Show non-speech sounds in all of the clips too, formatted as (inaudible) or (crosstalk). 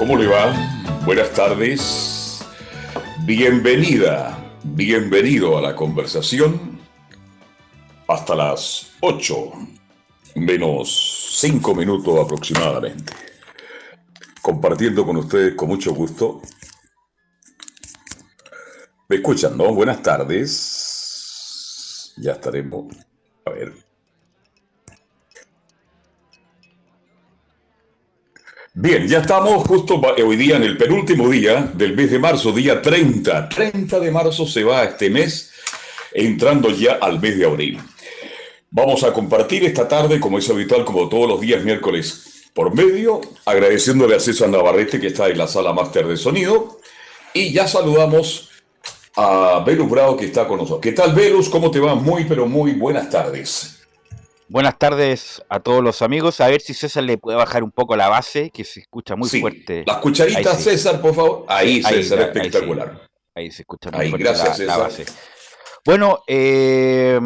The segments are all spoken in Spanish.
¿Cómo le va? Buenas tardes. Bienvenida, bienvenido a la conversación. Hasta las 8 menos 5 minutos aproximadamente. Compartiendo con ustedes con mucho gusto. ¿Me escuchan, no? Buenas tardes. Ya estaremos. A ver. Bien, ya estamos justo hoy día en el penúltimo día del mes de marzo, día 30. 30 de marzo se va este mes, entrando ya al mes de abril. Vamos a compartir esta tarde, como es habitual, como todos los días miércoles por medio, agradeciéndole a César Navarrete que está en la sala máster de sonido. Y ya saludamos a Velus Bravo que está con nosotros. ¿Qué tal, Velus? ¿Cómo te va? Muy, pero muy buenas tardes. Buenas tardes a todos los amigos. A ver si César le puede bajar un poco la base, que se escucha muy fuerte. Las cucharitas, César, por favor. Ahí, César, espectacular. Ahí, se escucha muy fuerte gracias, la, base. Bueno, eh,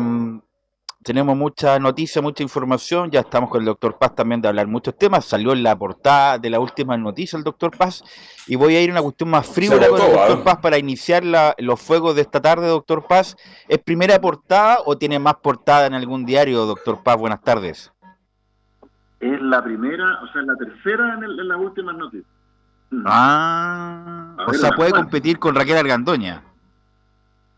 tenemos mucha noticia, mucha información. Ya estamos con el doctor Paz también de hablar muchos temas. Salió en la portada de la última noticia el doctor Paz. Y voy a ir a una cuestión más frívola con el doctor Paz para iniciar los fuegos de esta tarde, doctor Paz. ¿Es primera portada o tiene más portada en algún diario, doctor Paz? Buenas tardes. Es la primera, o sea, la tercera en, las últimas noticias. Ah, o sea, puede competir con Raquel Argandoña.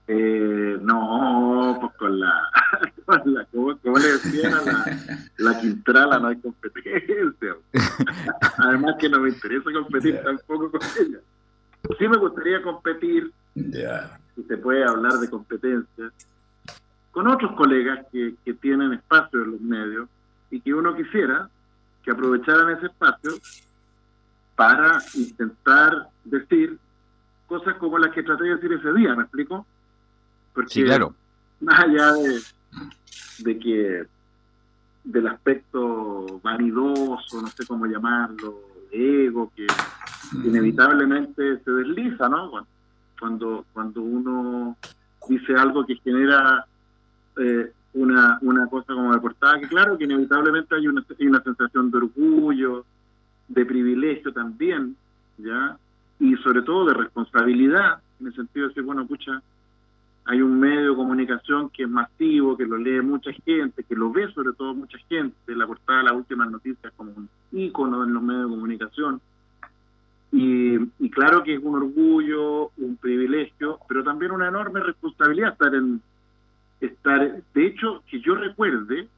Eh, no, pues con la, (laughs) con la como, le decían a la, la Quintrala, no hay competencia. (laughs) Además que no me interesa competir tampoco con ella. Sí me gustaría competir, si se puede hablar de competencia, con otros colegas que, que tienen espacio en los medios y que uno quisiera que aprovecharan ese espacio para intentar decir cosas como las que traté de decir ese día, ¿me explico? Sí, claro. Más allá de, que del aspecto vanidoso, no sé cómo llamarlo, de ego, que inevitablemente se desliza, ¿no? Cuando, cuando uno dice algo que genera eh, una, una cosa como de portada, que claro que inevitablemente hay una, hay una sensación de orgullo, de privilegio también, ¿ya? Y sobre todo de responsabilidad, en el sentido de decir, bueno, escucha, hay un medio de comunicación que es masivo, que lo lee mucha gente, que lo ve sobre todo mucha gente, la portada de las últimas noticias como un ícono en los medios de comunicación. Y, claro que es un orgullo, un privilegio, pero también una enorme responsabilidad estar en estar, de hecho, que yo recuerde,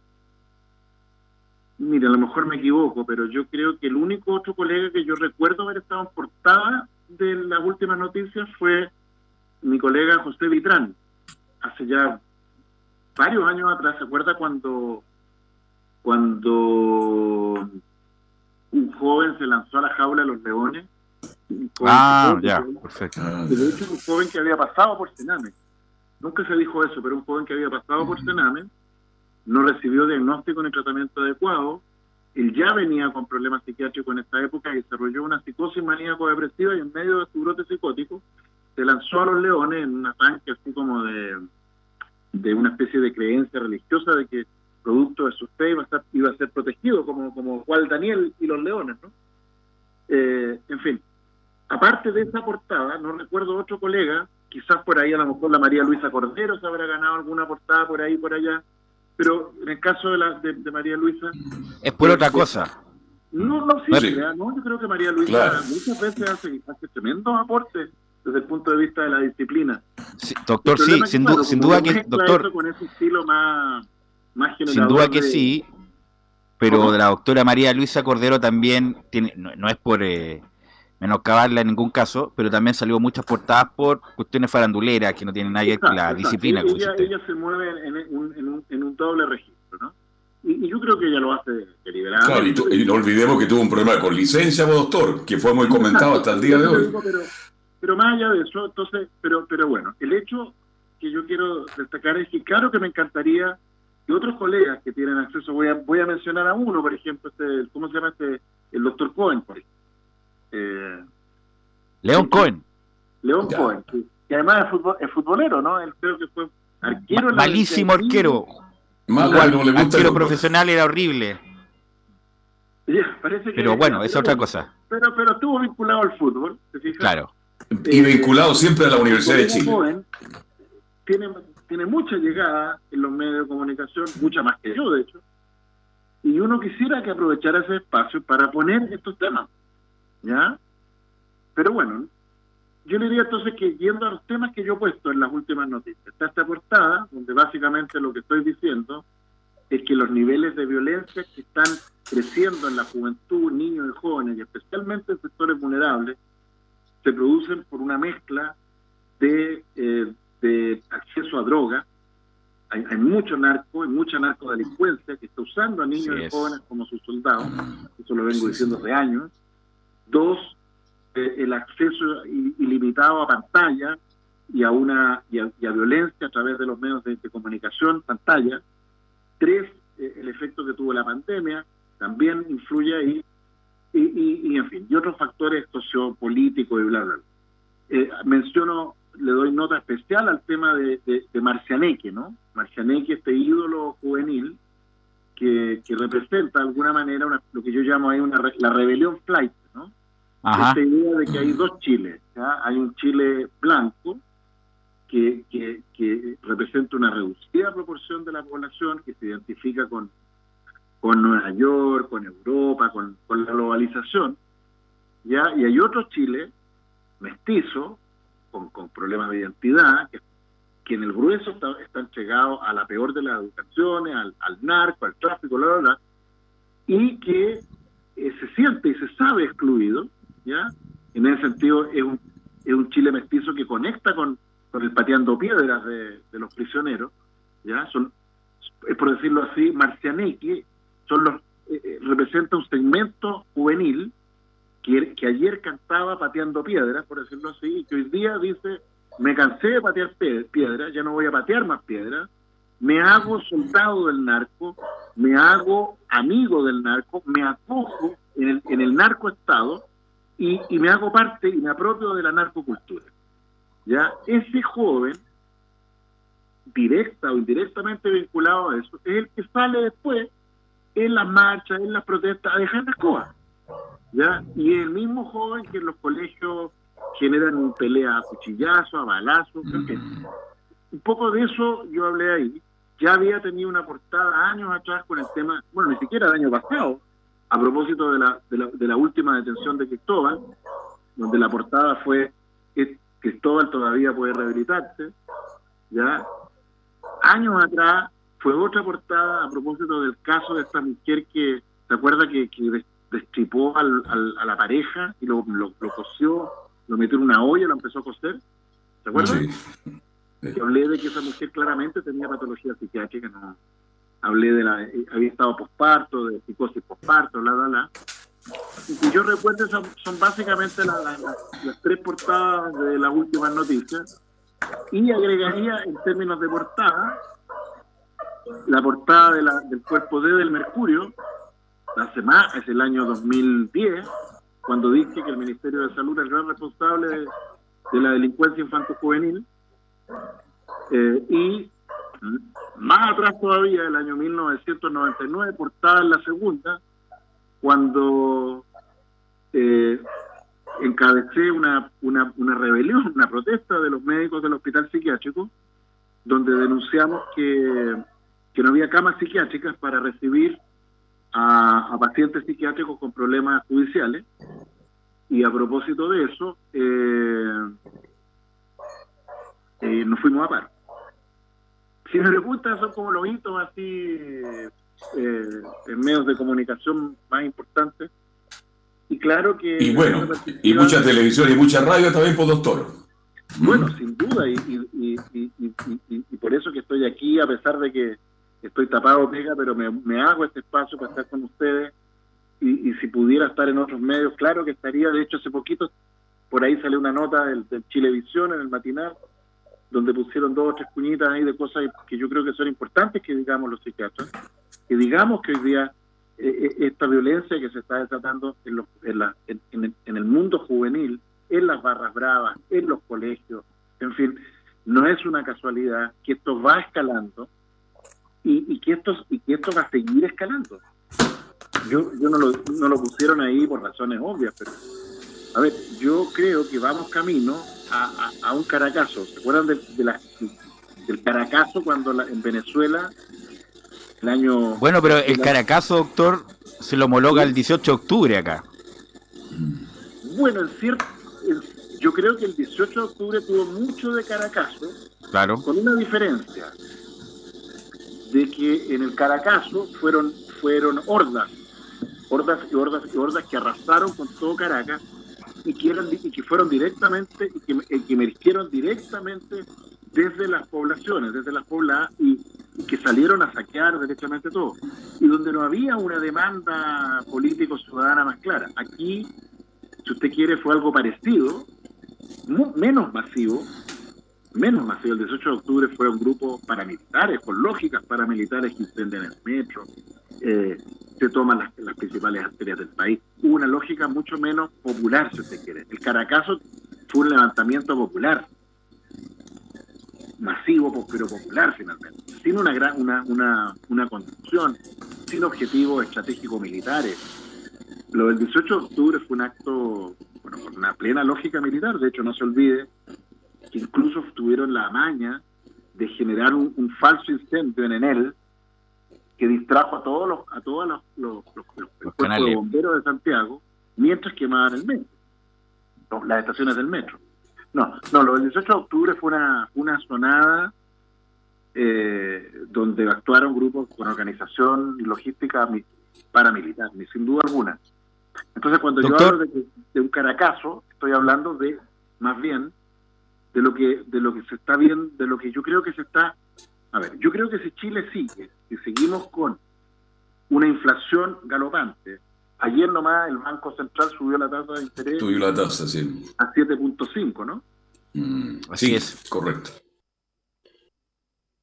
mira, a lo mejor me equivoco, pero yo creo que el único otro colega que yo recuerdo haber estado en portada de las últimas noticias fue mi colega José Vitrán, hace ya varios años atrás, ¿se acuerda cuando, cuando un joven se lanzó a la jaula de los leones? Ah, ya, perfecto. De hecho, un joven que había pasado por Sename. Nunca se dijo eso, pero un joven que había pasado por Sename no recibió diagnóstico ni tratamiento adecuado. Él ya venía con problemas psiquiátricos en esta época y desarrolló una psicosis maníaco-depresiva y en medio de su brote psicótico se lanzó a los leones en un ataque así como de, de una especie de creencia religiosa de que producto de su fe iba a, estar, iba a ser protegido, como, como Juan Daniel y los leones, ¿no? Eh, en fin, aparte de esa portada, no recuerdo otro colega, quizás por ahí a lo mejor la María Luisa Cordero se habrá ganado alguna portada por ahí, por allá, pero en el caso de, la, de, María Luisa... Es por otra cosa. No, no, sí, no, yo creo que María Luisa muchas veces hace, hace tremendos aportes desde el punto de vista de la disciplina. doctor, sí, sin, duda que, doctor, con ese estilo más, más sin duda que sí, pero de la doctora María Luisa Cordero también tiene, no, es por eh, menoscabarla en ningún caso, pero también salió muchas portadas por cuestiones faranduleras que no tienen nada que ver con la disciplina. Ella, ella, se mueve en un, en, un, en un doble registro, ¿no? Y, yo creo que ella lo hace deliberadamente. Claro, y, no olvidemos que tuvo un problema con licencia, doctor, que fue muy comentado hasta el día de hoy. Pero, pero más allá de eso, entonces, pero, pero bueno, el hecho que yo quiero destacar es que claro que me encantaría que otros colegas que tienen acceso, voy a, voy a mencionar a uno, por ejemplo, este, ¿cómo se llama este? El doctor Cohen, por ejemplo. Eh, León Cohen. León Cohen, que, además es, futbolero, ¿no? Él creo que fue arquero. Malísimo arquero. arquero profesional era horrible. (laughs) pero bueno, es otra cosa. Pero, pero estuvo vinculado al fútbol, Claro. Y vinculado siempre a la Universidad de Chile. tiene, tiene mucha llegada en los medios de comunicación, mucha más que yo, de hecho. Y uno quisiera que aprovechara ese espacio para poner estos temas. ¿Ya? Pero bueno, yo le diría entonces que yendo a los temas que yo he puesto en las últimas noticias, está esta portada, donde básicamente lo que estoy diciendo es que los niveles de violencia que están creciendo en la juventud, niños y jóvenes, y especialmente en sectores vulnerables, se producen por una mezcla de, eh, de acceso a droga. Hay, mucho narco, hay mucha narcodelincuencia que está usando a niños y jóvenes como sus soldados. Eso lo vengo diciendo de años. Dos, eh, el acceso ilimitado a pantalla y a una y a, violencia a través de los medios de, comunicación, pantalla. Tres, eh, el efecto que tuvo la pandemia también influye ahí y, en fin, y otros factores sociopolíticos y bla, bla, bla. Eh, menciono, le doy nota especial al tema de, de, Marcianeque, ¿no? Marcianeque, este ídolo juvenil que, que representa de alguna manera una, lo que yo llamo ahí una, la rebelión flight, ¿no? Esta idea de que hay dos Chiles, ¿ya? Hay un Chile blanco que, que, que representa una reducida proporción de la población que se identifica con con Nueva York, con Europa, con, la globalización, ¿ya? Y hay otro Chile mestizo, con, problemas de identidad, que, en el grueso está, están llegados a la peor de las educaciones, al, narco, al tráfico, bla, bla, y que eh, se siente y se sabe excluido, ¿ya? En ese sentido es un, es un Chile mestizo que conecta con, con el pateando piedras de, los prisioneros, ¿ya? Son, es por decirlo así, Marcianeque son los eh, eh, representa un segmento juvenil que, que ayer cantaba pateando piedras, por decirlo así, y que hoy día dice, me cansé de patear piedras, ya no voy a patear más piedras, me hago soldado del narco, me hago amigo del narco, me acojo en el, en el narcoestado y, y me hago parte y me apropio de la narcocultura. ¿Ya? Ese joven, directa o indirectamente vinculado a eso, es el que sale después en las marchas, en las protestas, a dejar la escoba. ¿ya? Y el mismo joven que en los colegios generan peleas a cuchillazo, a balazo, Un poco de eso yo hablé ahí. Ya había tenido una portada años atrás con el tema, bueno, ni siquiera el año pasado, a propósito de la, de la, de la última detención de Cristóbal, donde la portada fue Cristóbal todavía puede rehabilitarse, ¿ya? Años atrás fue otra portada a propósito del caso de esta mujer que, ¿se acuerda que, que destripó al, a la pareja y lo, lo, cosió, lo metió en una olla y lo empezó a coser? ¿Se acuerda? Que hablé de que esa mujer claramente tenía patología psiquiátrica, no hablé de la, eh, había estado posparto, de psicosis posparto, bla, bla, bla. Y yo recuerdo, son, son básicamente las tres portadas de las últimas noticias. Y agregaría en términos de portada la portada del cuerpo D del Mercurio, hace más, es el año 2010, cuando dice que el Ministerio de Salud es el gran responsable de, la delincuencia infanto-juvenil, eh, y más atrás todavía, el año 1999, portada en la segunda, cuando eh, encabecé una, una, una rebelión, una protesta de los médicos del hospital psiquiátrico, donde denunciamos que que no había camas psiquiátricas para recibir a, pacientes psiquiátricos con problemas judiciales. Y a propósito de eso, eh, eh, nos fuimos a par. Si me preguntan, son como los hitos así eh, en medios de comunicación más importantes. Y claro que... Y bueno, y mucha televisión y mucha radio también, por doctor. Bueno, sin duda, y, y, y, y, por eso que estoy aquí, a pesar de que estoy tapado, pega, pero me, hago este espacio para estar con ustedes y, si pudiera estar en otros medios, claro que estaría. De hecho, hace poquito por ahí salió una nota del, del Chilevisión en el matinal donde pusieron dos o tres cuñitas ahí de cosas que yo creo que son importantes que digamos los psiquiatras, que digamos que hoy día eh, eh, esta violencia que se está desatando en, en, en, el, mundo juvenil, en las barras bravas, en los colegios, en fin, no es una casualidad que esto va escalando y, que, esto, y que esto va a seguir escalando. Yo, yo no, lo, no lo pusieron ahí por razones obvias, pero a ver, yo creo que vamos camino a, un caracazo. ¿Se acuerdan de, del caracazo cuando en Venezuela el año... Bueno, pero el caracazo, doctor, se lo homologa el 18 de octubre acá. Bueno, en cierto, yo creo que el 18 de octubre tuvo mucho de caracazo, claro. con una diferencia de que en el caracazo fueron fueron hordas, hordas y hordas y hordas que arrasaron con todo Caracas y que, eran, y fueron directamente y que, que emergieron directamente desde las poblaciones, desde las pobladas y, que salieron a saquear directamente todo. Y donde no había una demanda político-ciudadana más clara. Aquí, si usted quiere, fue algo parecido, menos masivo, menos masivo. El 18 de octubre fue un grupo paramilitares, con lógicas paramilitares que incendian el metro, eh, se toman las, principales arterias del país. Hubo una lógica mucho menos popular, si usted quiere. El Caracazo fue un levantamiento popular, masivo pero popular finalmente, sin una gran una, una, una construcción, sin objetivos estratégicos militares. Lo del 18 de octubre fue un acto, bueno, con una plena lógica militar, de hecho no se olvide que incluso tuvieron la maña de generar un, un falso incendio en Enel, que distrajo a todos los a todos los, los, de bomberos de Santiago mientras quemaban el metro, las estaciones del metro. No, no, lo del 18 de octubre fue una, una sonada eh, donde actuaron grupos con organización y logística paramilitar, ni sin duda alguna. Entonces, cuando yo hablo de, de, un caracazo, estoy hablando de, más bien, de lo que de lo que se está viendo, de lo que yo creo que se está a ver, yo creo que si Chile sigue, si seguimos con una inflación galopante, ayer nomás el Banco Central subió la tasa de interés. Subió la tasa, sí. A 7.5, ¿no? Mm, así es. Correcto.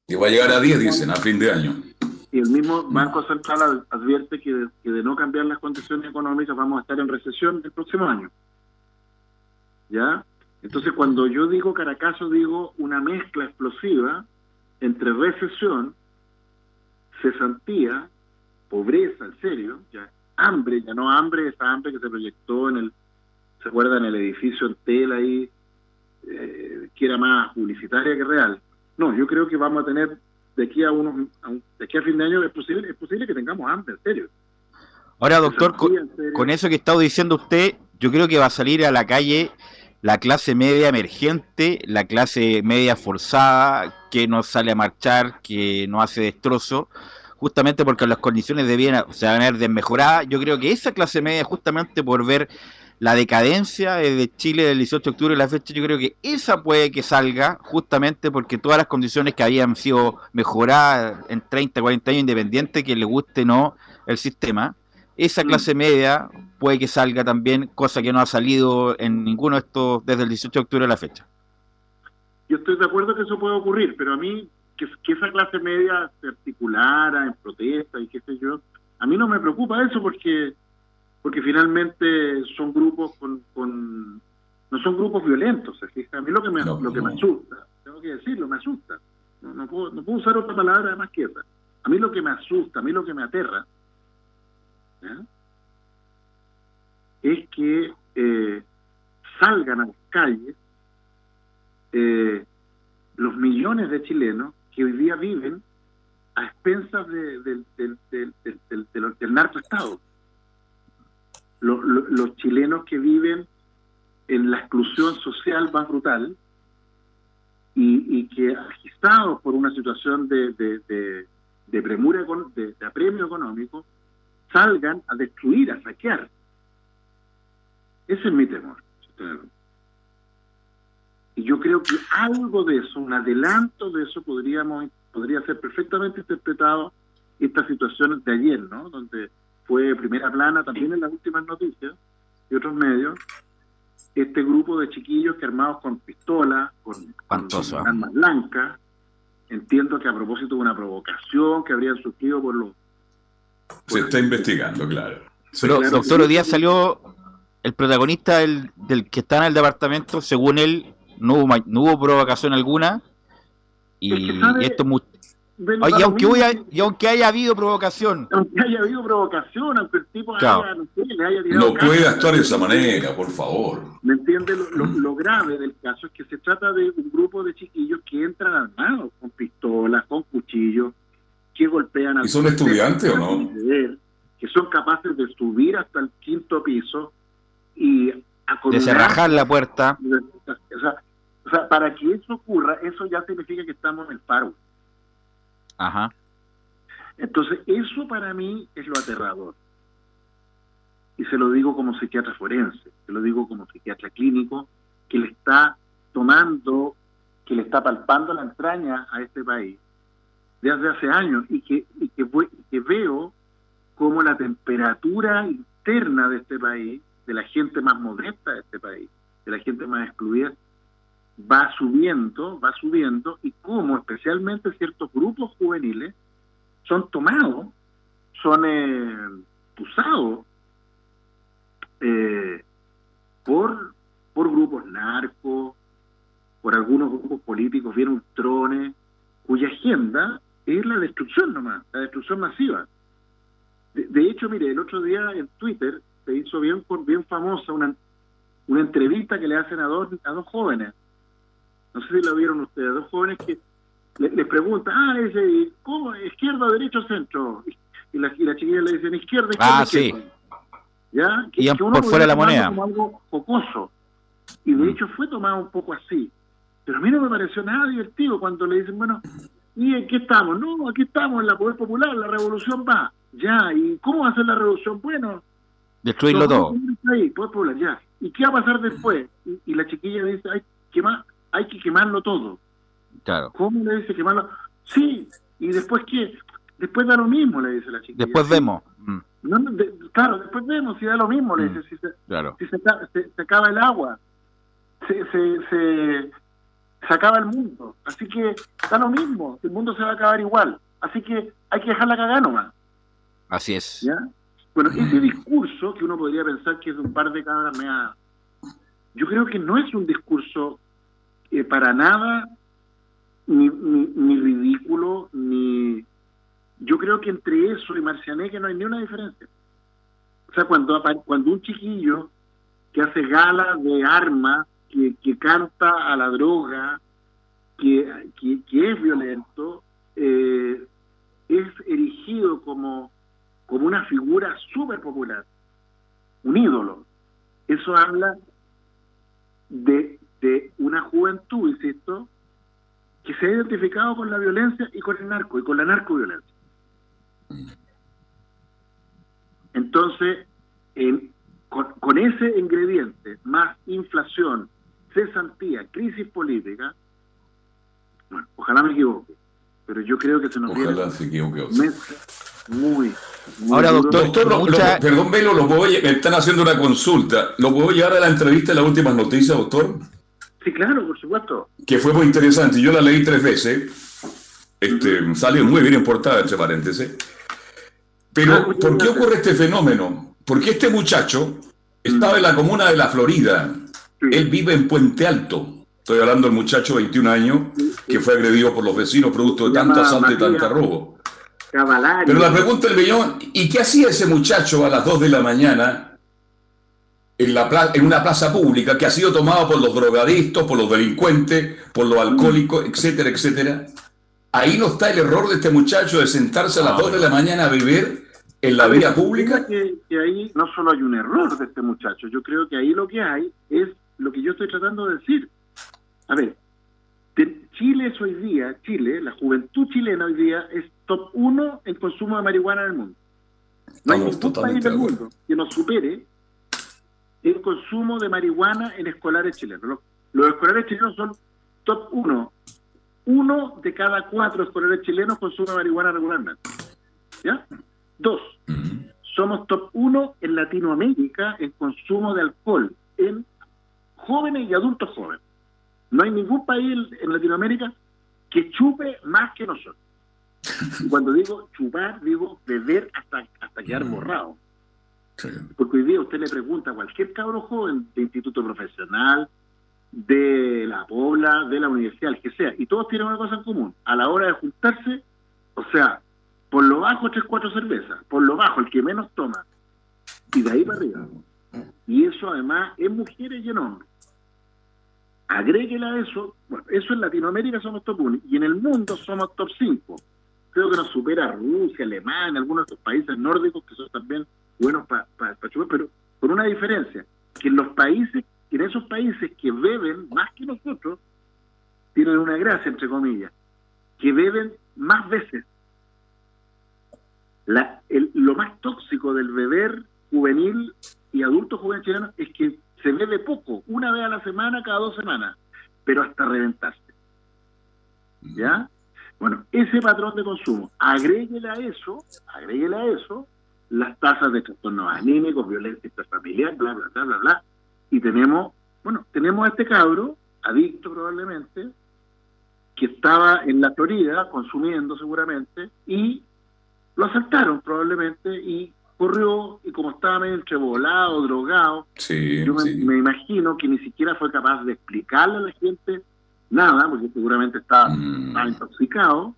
Y va a llegar a 10, dicen, a fin de año. Y el mismo Banco Central advierte que de, que de no cambiar las condiciones económicas vamos a estar en recesión el próximo año. ¿Ya? Entonces, cuando yo digo Caracazo, digo una mezcla explosiva entre recesión, cesantía, pobreza, en serio, ya hambre, ya no hambre, esa hambre que se proyectó en el, se acuerda, en el edificio en tela ahí, eh, que era más publicitaria que real. No, yo creo que vamos a tener de aquí a unos, de aquí a fin de año es posible, es posible que tengamos hambre, en serio. Ahora, doctor, con, eso que está diciendo usted, yo creo que va a salir a la calle la clase media emergente, la clase media forzada, que no sale a marchar, que no hace destrozo, justamente porque las condiciones de bien se van a ver desmejoradas. Yo creo que esa clase media, justamente por ver la decadencia de Chile del 18 de octubre, la fecha, yo creo que esa puede que salga, justamente porque todas las condiciones que habían sido mejoradas en 30, 40 años, independiente que le guste o no el sistema, esa mm. clase media puede que salga también, cosa que no ha salido en ninguno de estos desde el 18 de octubre a la fecha. Yo estoy de acuerdo que eso puede ocurrir, pero a mí que, esa clase media se articulara en protesta y qué sé yo, a mí no me preocupa eso porque porque finalmente son grupos con, con no son grupos violentos, A mí lo que me, lo que me asusta, tengo que decirlo, me asusta. No, no, puedo, no puedo usar otra palabra más que esa. A mí lo que me asusta, a mí lo que me aterra, es que eh, salgan a las calles eh, los millones de chilenos que hoy día viven a expensas de, del, del, del, del narcoestado. Los, chilenos que viven en la exclusión social más brutal y, que agitados por una situación de, de, de, premura, de, apremio económico, salgan a destruir, a saquear. Ese es mi temor. Y yo creo que algo de eso, un adelanto de eso podríamos podría ser perfectamente interpretado esta situación de ayer, ¿no? Donde fue primera plana también en las últimas noticias y otros medios, este grupo de chiquillos que armados con pistolas, con, armas blancas, entiendo que a propósito de una provocación que habrían sufrido por los... Se está investigando, claro. Pero, doctor, hoy día salió el protagonista del, del, que está en el departamento, según él, no hubo, no hubo provocación alguna. Y, esto y, aunque y aunque haya habido provocación. Aunque haya habido provocación, aunque el tipo haya, no, le haya No puede actuar de esa manera, por favor. ¿Me entiende? Lo, grave del caso es que se trata de un grupo de chiquillos que entran armados, con pistolas, con cuchillos, que golpean a... ¿Y son estudiantes o no? Que son capaces de subir hasta el quinto piso y de cerrajar la puerta. O sea, o sea, para que eso ocurra, eso ya significa que estamos en el paro. Ajá. Entonces, eso para mí es lo aterrador. Y se lo digo como psiquiatra forense, se lo digo como psiquiatra clínico, que le está tomando, que le está palpando la entraña a este país desde hace años y que, y que, que veo como la temperatura interna de este país, de la gente más modesta de este país, de la gente más excluida, va subiendo, va subiendo, y cómo especialmente ciertos grupos juveniles son tomados, son eh, usados eh, por, por grupos narcos, por algunos grupos políticos bien ultrones, cuya agenda es la destrucción nomás, la destrucción masiva. De, hecho, mire, el otro día en Twitter se hizo bien, bien famosa una, una entrevista que le hacen a dos, a dos jóvenes, no sé si lo vieron ustedes, dos jóvenes que le, preguntan, ah, le dice, ¿cómo? ¿Izquierda, derecho, centro? Y la, y la chiquilla le dicen, izquierda, izquierda, ah, Sí. ¿Ya? Que, y uno por fuera la moneda. Como algo jocoso. Y de mm. hecho fue tomado un poco así. Pero a mí no me pareció nada divertido cuando le dicen, bueno, ¿y aquí estamos? No, aquí estamos en la Poder Popular, la revolución va. Ya, ¿y cómo va a ser la revolución? Bueno, destruirlo todo. Ahí, Popular, ya. ¿Y qué va a pasar después? Y, y la chiquilla dice, ay, ¿qué más? hay que quemarlo todo. Claro. ¿Cómo le dice quemarlo? Sí, y después qué? Después da lo mismo, le dice la chica. Después vemos. Mm. claro, después vemos si da lo mismo, le mm, dice. Si, se, claro. si se, acaba el agua, se, se, se, acaba el mundo. Así que da lo mismo, el mundo se va a acabar igual. Así que hay que dejarla cagar nomás. Así es. ¿Ya? Bueno, ese discurso que uno podría pensar que es un par de cabras mea, yo creo que no es un discurso eh, para nada ni, ni, ridículo, ni... Yo creo que entre eso y Marcianeque no hay ni una diferencia. O sea, cuando, cuando un chiquillo que hace gala de armas, que, que canta a la droga, que, que, es violento, eh, es erigido como, como una figura súper popular, un ídolo. Eso habla de una juventud, insisto, que se ha identificado con la violencia y con el narco, y con la narcoviolencia. Entonces, con, ese ingrediente, más inflación, cesantía, crisis política, bueno, ojalá me equivoque, pero yo creo que se nos ojalá se equivoque. Muy, Ahora, doctor, perdón, Velo, ¿lo puedo, me están haciendo una consulta. ¿Lo puedo llevar a la entrevista de las últimas noticias, doctor? Sí, claro, por supuesto. Que fue muy interesante. Yo la leí tres veces. Este, Salió muy bien en portada, entre paréntesis. Pero, ah, ¿por qué ocurre este fenómeno? Porque este muchacho estaba en la comuna de La Florida. Él vive en Puente Alto. Estoy hablando del muchacho de 21 años que fue agredido por los vecinos producto de tanta asalto y tanta robo. Pero la pregunta del millón, ¿y qué hacía ese muchacho a las 2 de la mañana en, la en una plaza pública que ha sido tomada por los drogadictos, por los delincuentes, por los alcohólicos, etcétera, etcétera. Ahí no está el error de este muchacho de sentarse a las 2 de la mañana a beber en la vía pública. Que, que, ahí no solo hay un error de este muchacho, yo creo que ahí lo que hay es lo que yo estoy tratando de decir. A ver, Chile es hoy día, Chile, la juventud chilena hoy día es top 1 en consumo de marihuana en el mundo. No hay ningún país del mundo que nos supere el consumo de marihuana en escolares chilenos. Los, escolares chilenos son top 1 uno de cada cuatro escolares chilenos consume marihuana regularmente. ¿Ya? Dos, somos top uno en Latinoamérica en consumo de alcohol en jóvenes y adultos jóvenes. No hay ningún país en Latinoamérica que chupe más que nosotros. (laughs) cuando digo chupar, digo beber hasta, hasta quedar mm. borrado. Porque hoy día usted le pregunta a cualquier cabro joven de instituto profesional, de la pobla, de la universidad, el que sea, y todos tienen una cosa en común. A la hora de juntarse, o sea, por lo bajo tres, cuatro cervezas, por lo bajo el que menos toma, y de ahí para arriba. Y eso además es mujeres y en hombres. Agréguela a eso, bueno, eso en Latinoamérica somos top 1 y en el mundo somos top 5. Creo que nos supera Rusia, Alemania, algunos de estos países nórdicos que son también buenos para chupar, pero con una diferencia, que en los países, en esos países que beben más que nosotros, tienen una gracia, entre comillas, que beben más veces. La, lo más tóxico del beber juvenil y adulto juvenil chileno es que se bebe poco, una vez a la semana, cada dos semanas, pero hasta reventarse. ¿Ya? Bueno, ese patrón de consumo, agréguele a eso, agréguele a eso las tasas de trastornos anímicos, violencia intrafamiliar, bla, bla, bla, bla, bla. Y tenemos, bueno, tenemos a este cabro, adicto probablemente, que estaba en la Florida consumiendo seguramente, y lo asaltaron probablemente, y corrió y como estaba medio entrevolado, drogado, yo me, imagino que ni siquiera fue capaz de explicarle a la gente nada, porque seguramente estaba, mm. intoxicado,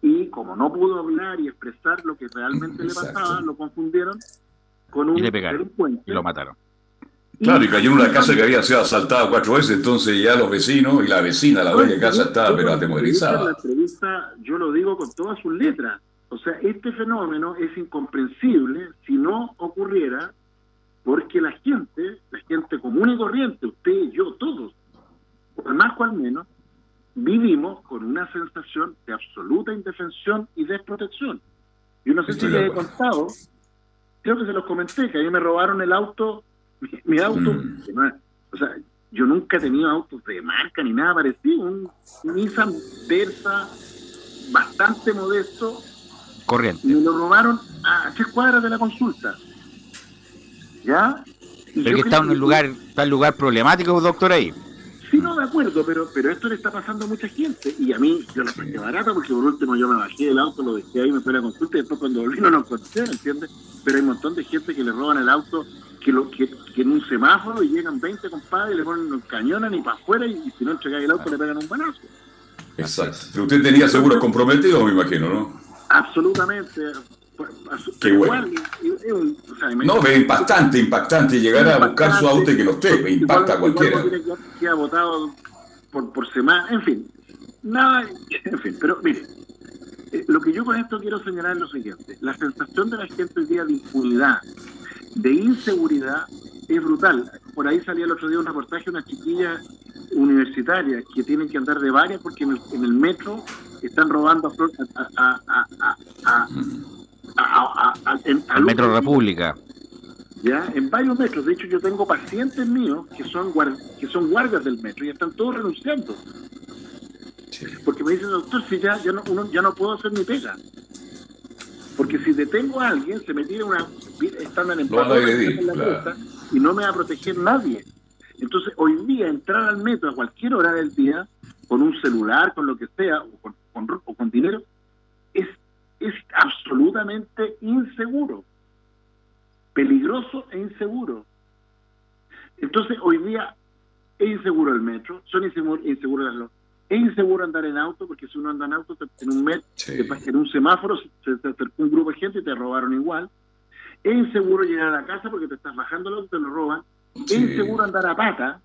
y como no pudo hablar y expresar lo que realmente le pasaba, lo confundieron con un y le pegaron, y lo mataron. Claro, y cayó en una casa que había sido asaltada cuatro veces, entonces ya los vecinos y la vecina, la dueña de casa, estaba pero atemorizada. la entrevista yo lo digo con todas sus letras o sea, este fenómeno es incomprensible si no ocurriera porque la gente, la gente común y corriente, usted, yo, todos, por más o al menos, vivimos con una sensación de absoluta indefensión y desprotección. Yo no sé si les he contado, creo que se los comenté, que a mí me robaron el auto, mi, auto, mm. o sea, yo nunca he tenido autos de marca ni nada parecido, un Nissan Versa bastante modesto, corriente. Me lo robaron a tres cuadras de la consulta. ¿Ya? pero que está en un lugar, está en lugar problemático, doctor, ahí. Sí, no, de acuerdo, pero pero esto le está pasando a mucha gente. Y a mí, yo la saqué barata porque por último yo me bajé del auto, lo dejé ahí, me fui a la consulta y después cuando volví no lo encontré, ¿entiendes? Pero hay un montón de gente que le roban el auto que, lo, que, en un semáforo y llegan 20 compadres y le ponen un cañón y para afuera y, si no entregáis el auto le pegan un banazo. Exacto. Pero usted tenía seguro comprometido, me imagino, ¿no? Absolutamente. Qué bueno. no, es impactante, impactante llegar a buscar su auto y que no esté, me impacta a cualquiera. Que ha votado por, por semana, en fin, nada, (laughs) en fin, pero mire, eh, lo que yo con esto quiero señalar es lo siguiente, la sensación de la gente hoy día de impunidad, de inseguridad, es brutal. Por ahí salía el otro día un reportaje, una chiquilla universitaria que tienen que andar de varias porque en el, en el metro están robando a, al Metro República. Ya, en varios metros. De hecho, yo tengo pacientes míos que son que son guardias del metro y están todos renunciando. Porque me dicen, doctor, si ya, ya, no, uno, ya no puedo hacer mi pega. Porque si detengo a alguien, se me tira una. Están en, en la y no me va a proteger nadie. Entonces, hoy día, entrar al metro a cualquier hora del día, con un celular, con lo que sea, o con o con dinero, es, es absolutamente inseguro, peligroso e inseguro. Entonces, hoy día es inseguro el metro, son inseguros, inseguros es inseguro andar en auto, porque si uno anda en auto, en un metro, en un semáforo, se te acercó un grupo de gente y te robaron igual. Es inseguro llegar a la casa porque te estás bajando el auto y te lo roban. Es inseguro andar a pata,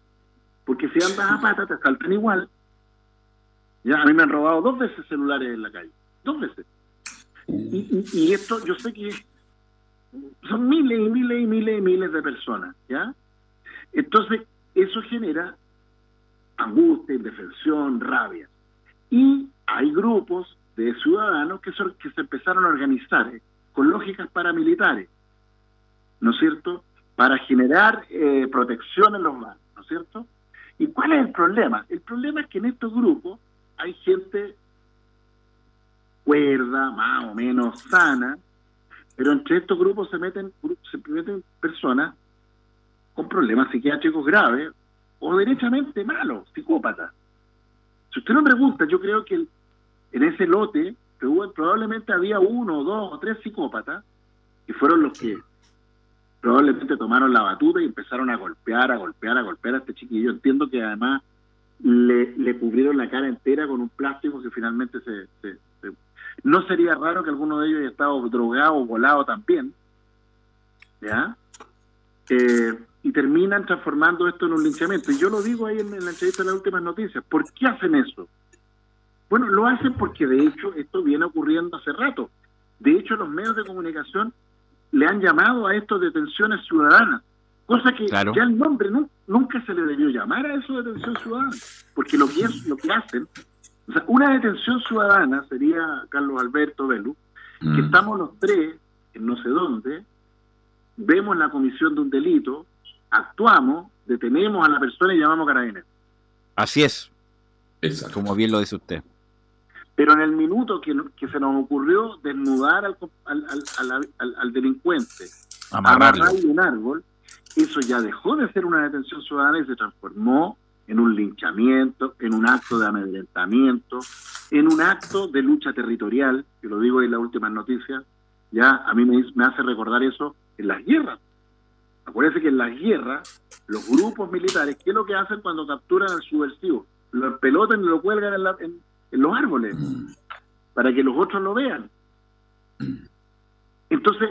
porque si andas a pata te asaltan igual. Ya, a mí me han robado dos veces celulares en la calle, dos veces. Y, y, esto, yo sé que son miles y miles y miles y miles de personas, ¿ya? Entonces, eso genera angustia, indefensión, rabia. Y hay grupos de ciudadanos que, son, que se empezaron a organizar eh, con lógicas paramilitares, ¿no es cierto?, para generar eh, protección en los bancos, ¿no es cierto? ¿Y cuál es el problema? El problema es que en estos grupos hay gente cuerda, más o menos sana, pero entre estos grupos se meten personas con problemas psiquiátricos graves o derechamente malos, psicópatas. Si usted me pregunta, yo creo que en ese lote probablemente había uno, dos o tres psicópatas que fueron los que probablemente tomaron la batuta y empezaron a golpear, a golpear, a golpear a este chiquillo. Entiendo que además le cubrieron la cara entera con un plástico que finalmente se, No sería raro que alguno de ellos haya estado drogado o volado también. ¿Ya? Eh, y terminan transformando esto en un linchamiento. Y yo lo digo ahí en, la entrevista de las últimas noticias. ¿Por qué hacen eso? Bueno, lo hacen porque de hecho esto viene ocurriendo hace rato. De hecho, los medios de comunicación le han llamado a esto detenciones ciudadanas, cosa que ya el nombre nunca se le debió llamar a eso detención ciudadana, porque lo que es lo que hacen, o sea, una detención ciudadana sería Carlos Alberto Velu, que mm. estamos los tres en no sé dónde, vemos la comisión de un delito, actuamos, detenemos a la persona y llamamos a carabineros. Así es. Como bien lo dice usted. Pero en el minuto que, se nos ocurrió desnudar al, al, delincuente, amarrarlo en un árbol, eso ya dejó de ser una detención ciudadana y se transformó en un linchamiento, en un acto de amedrentamiento, en un acto de lucha territorial, que lo digo en las últimas noticias, ya a mí me, me hace recordar eso en las guerras. Acuérdense que en las guerras, los grupos militares, ¿qué es lo que hacen cuando capturan al subversivo? Lo pelotan y lo cuelgan en, los árboles para que los otros lo vean. Entonces,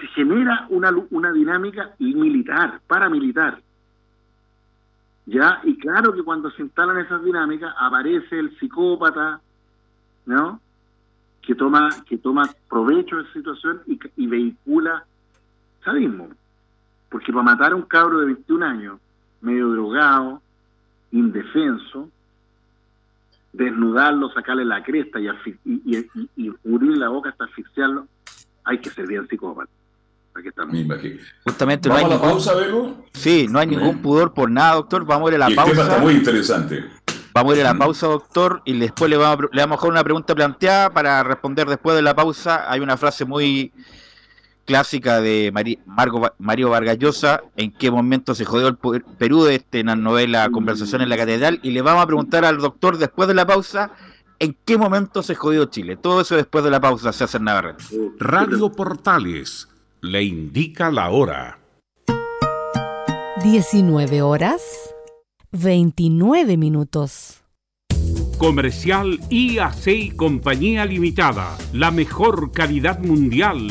se genera una, una dinámica militar, paramilitar. ¿Ya? Y claro que cuando se instalan esas dinámicas aparece el psicópata, ¿no? Que toma, que toma provecho de esa situación y, y vehicula sadismo. Porque para matar a un cabro de 21 años, medio drogado, indefenso, desnudarlo, sacarle la cresta y, y, y, la boca hasta asfixiarlo, hay que ser bien psicópata. Aquí estamos. Justamente ¿Vamos no hay a la pausa, Bego? Sí, no hay ningún pudor por nada, doctor. Vamos a ir a la pausa. está muy interesante. Vamos a ir a la pausa, doctor, y después le vamos, a, le vamos a dejar una pregunta planteada para responder después de la pausa. Hay una frase muy clásica de Mario Vargas Llosa, en qué momento se jodió el Perú de este, la novela Conversación en la Catedral, y le vamos a preguntar al doctor después de la pausa, en qué momento se jodió Chile. Todo eso después de la pausa se hace en Navarrete. Radio Portales le indica la hora. 19 horas 29 minutos. Comercial IAC y Compañía Limitada, la mejor calidad mundial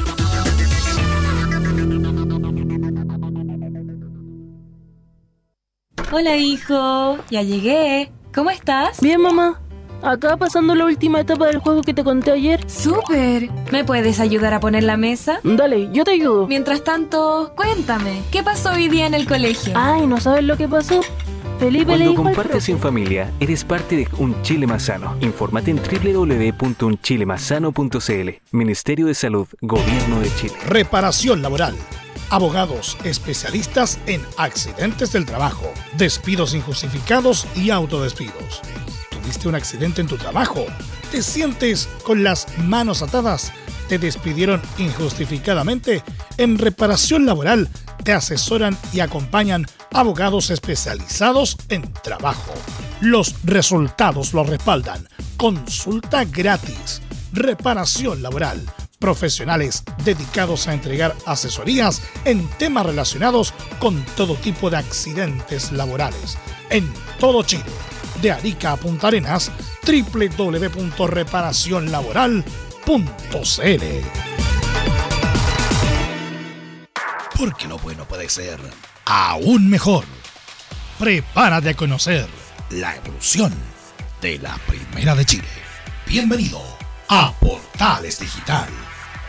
Hola, hijo. Ya llegué. ¿Cómo estás? Bien, mamá. Acá pasando la última etapa del juego que te conté ayer. ¡Súper! ¿Me puedes ayudar a poner la mesa? Dale, yo te ayudo. Mientras tanto, cuéntame, ¿qué pasó hoy día en el colegio? Ay, ¿no sabes lo que pasó? Felipe Cuando compartes en familia, eres parte de Un Chile Más Sano. Infórmate en www.unchilemasano.cl. Ministerio de Salud, Gobierno de Chile. Reparación laboral abogados especialistas en accidentes del trabajo, despidos injustificados y autodespidos. ¿Tuviste un accidente en tu trabajo? ¿Te sientes con las manos atadas? ¿Te despidieron injustificadamente? En reparación laboral te asesoran y acompañan abogados especializados en trabajo. Los resultados lo respaldan. Consulta gratis. Reparación laboral profesionales dedicados a entregar asesorías en temas relacionados con todo tipo de accidentes laborales en todo Chile. De Arica a Punta Arenas, www.reparacionlaboral.cl. Porque lo bueno puede ser aún mejor. Prepárate a conocer la evolución de la Primera de Chile. Bienvenido a Portales Digital.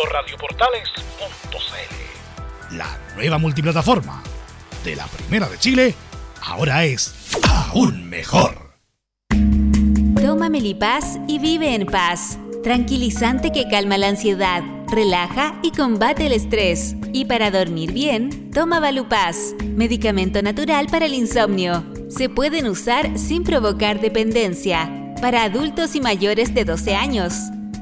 www.radioportales.cl La nueva multiplataforma de la Primera de Chile ahora es aún mejor. Toma Melipaz y vive en paz. Tranquilizante que calma la ansiedad, relaja y combate el estrés. Y para dormir bien, toma Valupaz, medicamento natural para el insomnio. Se pueden usar sin provocar dependencia. Para adultos y mayores de 12 años.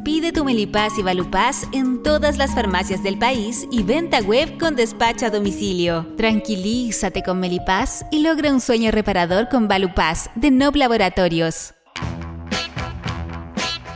Pide tu Melipaz y Valupaz en todas las farmacias del país y venta web con despacho a domicilio. Tranquilízate con Melipaz y logra un sueño reparador con Valupaz de Nob Laboratorios.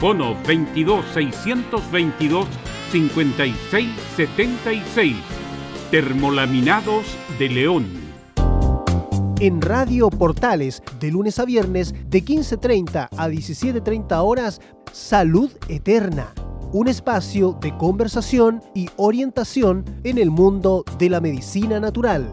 Bono 22 622 5676. Termolaminados de León. En Radio Portales, de lunes a viernes, de 15.30 a 17.30 horas, Salud Eterna. Un espacio de conversación y orientación en el mundo de la medicina natural.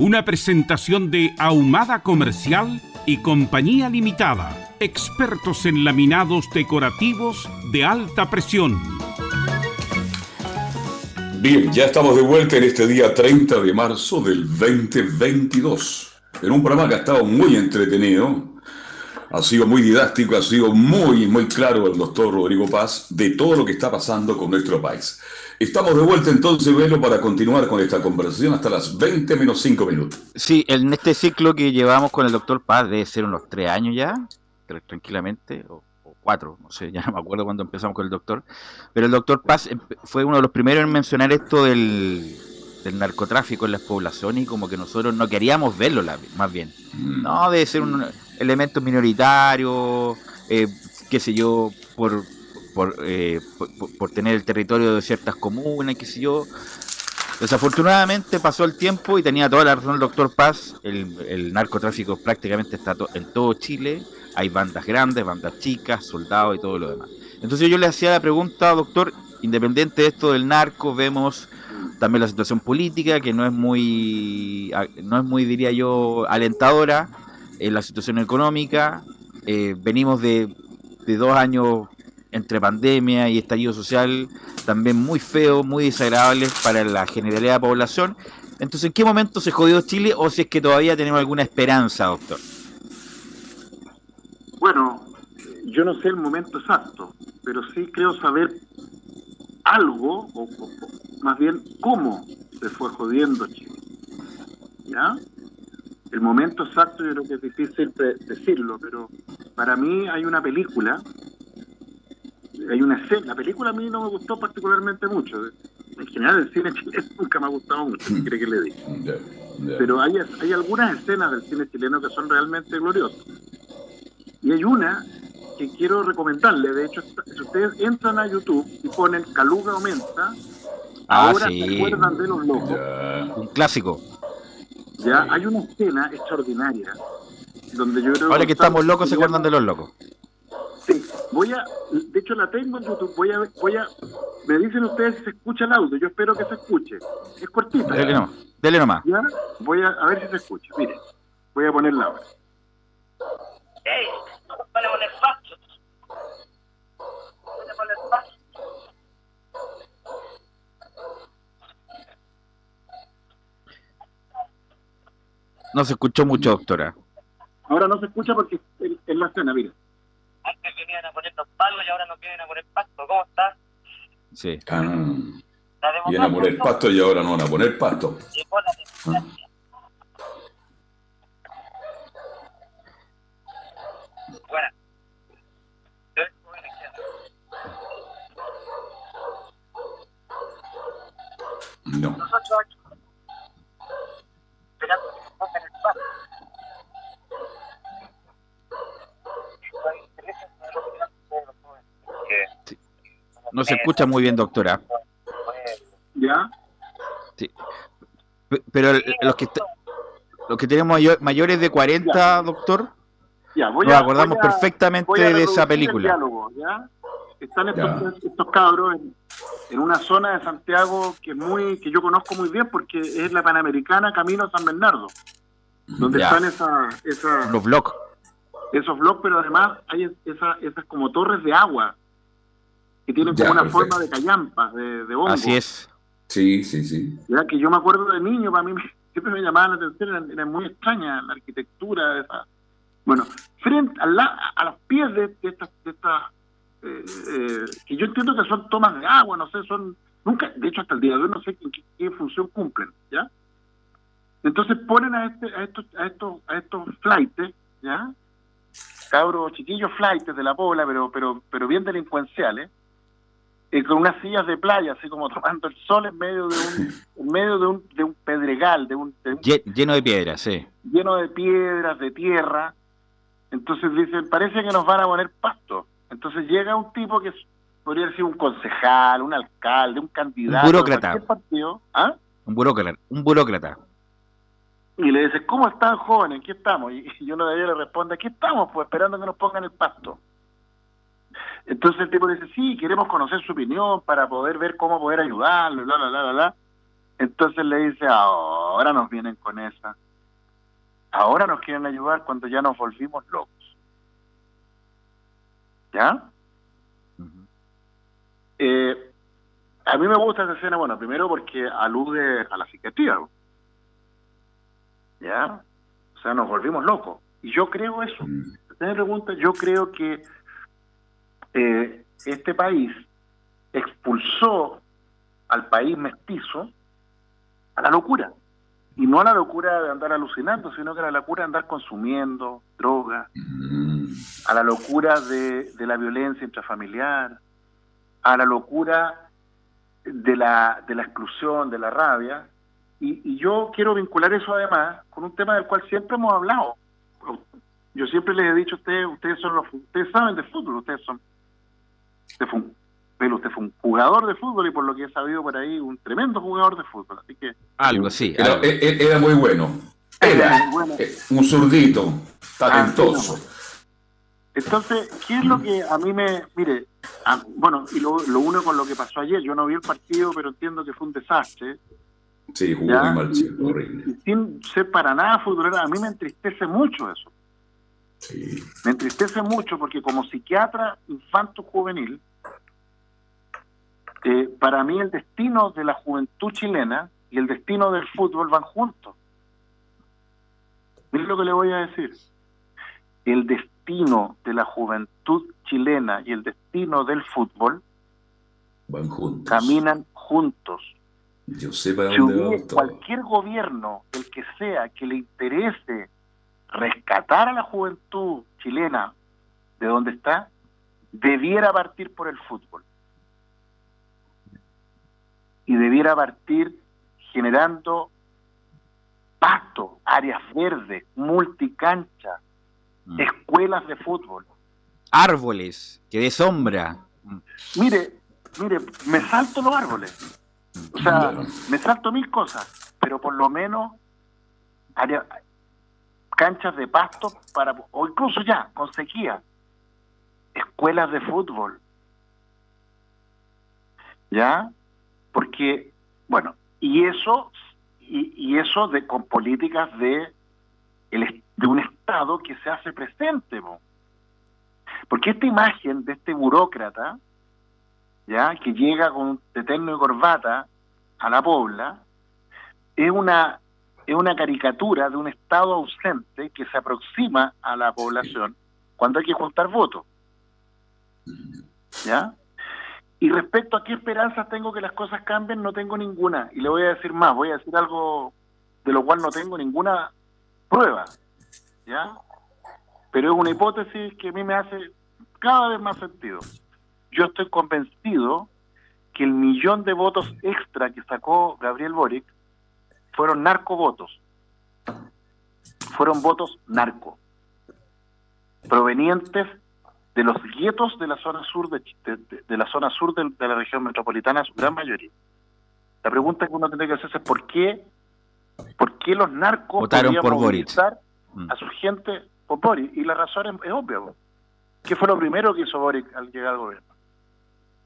una presentación de Ahumada Comercial y Compañía Limitada, expertos en laminados decorativos de alta presión. Bien, ya estamos de vuelta en este día 30 de marzo del 2022, en un programa que ha estado muy entretenido, ha sido muy didáctico, ha sido muy, muy claro el doctor Rodrigo Paz de todo lo que está pasando con nuestro país. Estamos de vuelta entonces, Velo, para continuar con esta conversación hasta las 20 menos 5 minutos. Sí, en este ciclo que llevamos con el doctor Paz debe ser unos tres años ya, tranquilamente, o, cuatro, no sé, (laughs) ya no me acuerdo cuando empezamos con el doctor, pero el doctor Paz fue uno de los primeros en mencionar esto del, del narcotráfico en las poblaciones y como que nosotros no queríamos verlo, más bien. Mm. No, debe ser un elementos minoritarios, eh, qué sé yo, por, eh, por, por, tener el territorio de ciertas comunas, qué sé yo. Desafortunadamente pasó el tiempo y tenía toda la razón el doctor Paz, el, narcotráfico prácticamente está en todo Chile, hay bandas grandes, bandas chicas, soldados y todo lo demás. Entonces yo le hacía la pregunta, doctor, independiente de esto del narco, vemos también la situación política que no es muy, no es muy diría yo, alentadora en la situación económica. Eh, venimos de, dos años entre pandemia y estallido social también muy feo, muy desagradable para la generalidad de la población. Entonces, ¿en qué momento se jodió Chile o si es que todavía tenemos alguna esperanza, doctor? Bueno, yo no sé el momento exacto, pero sí creo saber algo, o, más bien cómo se fue jodiendo Chile. ¿Ya? El momento exacto yo creo que es difícil decirlo, pero para mí hay una película, hay una escena, la película a mí no me gustó particularmente mucho. En general el cine (laughs) chileno nunca me ha gustado mucho, ¿qué cree que le diga? (laughs) Pero hay, hay algunas escenas del cine chileno que son realmente gloriosas. Y hay una que quiero recomendarle. De hecho, si ustedes entran a YouTube y ponen Caluga aumenta, ah, ahora sí. se acuerdan de los locos. Un clásico. Ya hay una escena extraordinaria donde yo creo Ahora que estamos locos, se acuerdan de los locos. Sí, voy a, de hecho la tengo en YouTube, voy a, voy a, me dicen ustedes si se escucha el audio, yo espero que se escuche. Es cortita. Dele nomás. Dele nomás. ¿Ya? Voy a, a ver si se escucha. Mire, voy a ponerla ahora. ¡Ey! Van a poner No se escuchó mucho, doctora. Ahora no se escucha porque es es la escena, mire. Antes venían a poner los palos y ahora nos vienen a poner pasto. ¿Cómo está? Sí. Ah, Vienen a poner pasto y ahora no van a poner pasto. llegó a la democracia. Bueno. Yo estuve en la izquierda. No. Nosotros aquí, No se escucha muy bien, doctora. ¿Ya? Sí. Pe- Pero los que los que tenemos mayo- mayores de 40, doctor, Ya, voy nos a- acordamos voy a- perfectamente voy a de esa el película. diálogo, ¿ya? Están estos, estos cabros en, en una zona de Santiago que es muy que yo conozco muy bien porque es la Panamericana Camino a San Bernardo, donde Ya. están esa, esa, Los blogs. esos blogs, pero además hay esa, esas como torres de agua que tienen Ya, como una perfecto. forma de callampas, de, de hongo. Así es. Sí, sí, sí. Ya que yo me acuerdo de niño, para mí me- (laughs) siempre me llamaba la atención, era, era muy extraña la arquitectura de esa. Bueno, frente a, la- a los pies de, de estas, de estas eh, eh, que yo entiendo que son tomas de agua, no sé, son nunca, de hecho hasta el día de hoy no sé qué, qué- qué función cumplen, ¿ya? Entonces ponen a este, a estos, a estos, a estos flightes, ¿ya? Cabros chiquillos flightes de la pobla, pero, pero, pero bien delincuenciales, eh, con unas sillas de playa, así como tomando el sol en medio de un, (laughs) en medio de un, de un pedregal, de un, de un- Lleno de piedras, sí. lleno de piedras, de tierra. Entonces dicen, parece que nos van a poner pasto. Entonces llega un tipo que podría ser un concejal, un alcalde, un candidato. de burócrata. partido, ¿ah? Un burócrata. Un burócrata. Y le dice, ¿cómo están jóvenes? Aquí estamos. Y, y uno de ellos le responde, aquí estamos, pues esperando que nos pongan el pasto. Entonces el tipo dice, sí, queremos conocer su opinión para poder ver cómo poder ayudarlo, bla, bla, bla, bla, bla. Entonces le dice, ahora nos vienen con esa. Ahora nos quieren ayudar cuando ya nos volvimos locos. ¿Ya? Eh, a mí me gusta esa escena, bueno, primero porque alude a la psiquiatría. ¿no? ¿Ya? O sea, nos volvimos locos. Y yo creo eso. Usted me pregunta, yo creo que eh, este país expulsó al país mestizo a la locura. Y no a la locura de andar alucinando, sino que a la locura de andar consumiendo drogas, a la locura de, la violencia intrafamiliar, a la locura de la, de la exclusión, de la rabia. Y, y yo quiero vincular eso además con un tema del cual siempre hemos hablado. Yo siempre les he dicho a ustedes, ustedes son los, ustedes saben de fútbol, ustedes son, usted fue un, pero usted fue un jugador de fútbol y por lo que he sabido por ahí, un tremendo jugador de fútbol. Así que Algo así. Era, algo. e- e- era muy bueno. Era Bueno. eh, un zurdito, talentoso. Entonces, ¿qué es lo que a mí me... Mire, a- bueno, y lo, lo uno con lo que pasó ayer, yo no vi el partido, pero entiendo que fue un desastre. Sí, jugó ¿ya? muy mal, sí, Y- horrible. y sin ser para nada futbolero, a mí me entristece mucho eso. Me entristece mucho porque como psiquiatra infanto juvenil, eh, para mí el destino de la juventud chilena y el destino del fútbol van juntos. Miren lo que le voy a decir. El destino de la juventud chilena y el destino del fútbol van juntos. caminan juntos. Yo sé para si dónde hubiera cualquier gobierno, el que sea, que le interese rescatar a la juventud chilena de donde está, debiera partir por el fútbol. Y debiera partir generando pasto, áreas verdes, multicancha, Mm. escuelas de fútbol. Árboles, que de sombra. Mire, mire, me salto los árboles. O sea, me salto mil cosas, pero por lo menos área, canchas de pasto para, o incluso ya, con sequía, escuelas de fútbol. ¿Ya? Porque, bueno, y eso, y, y eso de con políticas de, el, de un Estado que se hace presente, porque esta imagen de este burócrata, ya que llega con terno y corbata a la pobla, es una es una caricatura de un Estado ausente que se aproxima a la población cuando hay que juntar votos. ¿Ya? Y respecto a qué esperanzas tengo que las cosas cambien, no tengo ninguna. Y le voy a decir más, voy a decir algo de lo cual no tengo ninguna prueba. ¿Ya? Pero es una hipótesis que a mí me hace cada vez más sentido. Yo estoy convencido que el millón de votos extra que sacó Gabriel Boric fueron narcovotos. Fueron votos narco. Provenientes de los guetos de la zona sur de, de, de la zona sur de, de, la región metropolitana, su gran mayoría. La pregunta que uno tiene que hacerse es por qué, por qué los narcos votaron por movilizar Boric. a su gente por Boric. Y la razón es, es obvia. ¿Qué fue lo primero que hizo Boric al llegar al gobierno?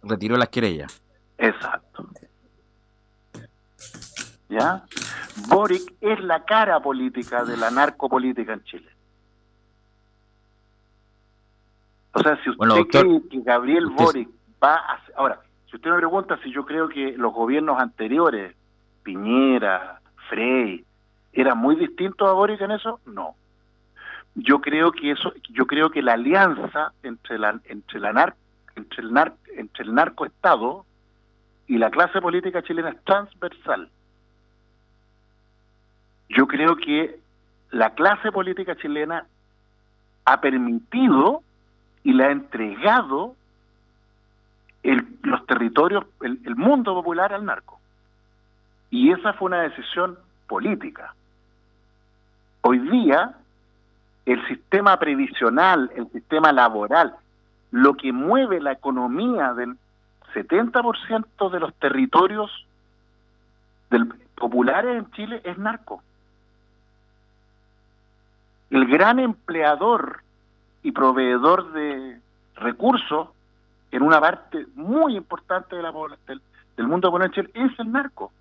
Retiró las querellas. Exacto. ¿Ya? Boric es la cara política de la narcopolítica en Chile. O sea, si usted bueno, doctor, cree que Gabriel usted... Boric va a... Ahora, si usted me pregunta si yo creo que los gobiernos anteriores, Piñera, Frey, eran muy distintos a Boric en eso, no. Yo creo que eso, yo creo que la alianza entre la entre la nar, entre el nar, entre el narcoestado y la clase política chilena es transversal. Yo creo que la clase política chilena ha permitido y le ha entregado los territorios, el, el, mundo popular al narco. Y esa fue una decisión política. Hoy día, el sistema previsional, el sistema laboral, lo que mueve la economía del 70% de los territorios del, populares en Chile es narco. El gran empleador y proveedor de recursos en una parte muy importante de la del, del mundo de Chile es el narco.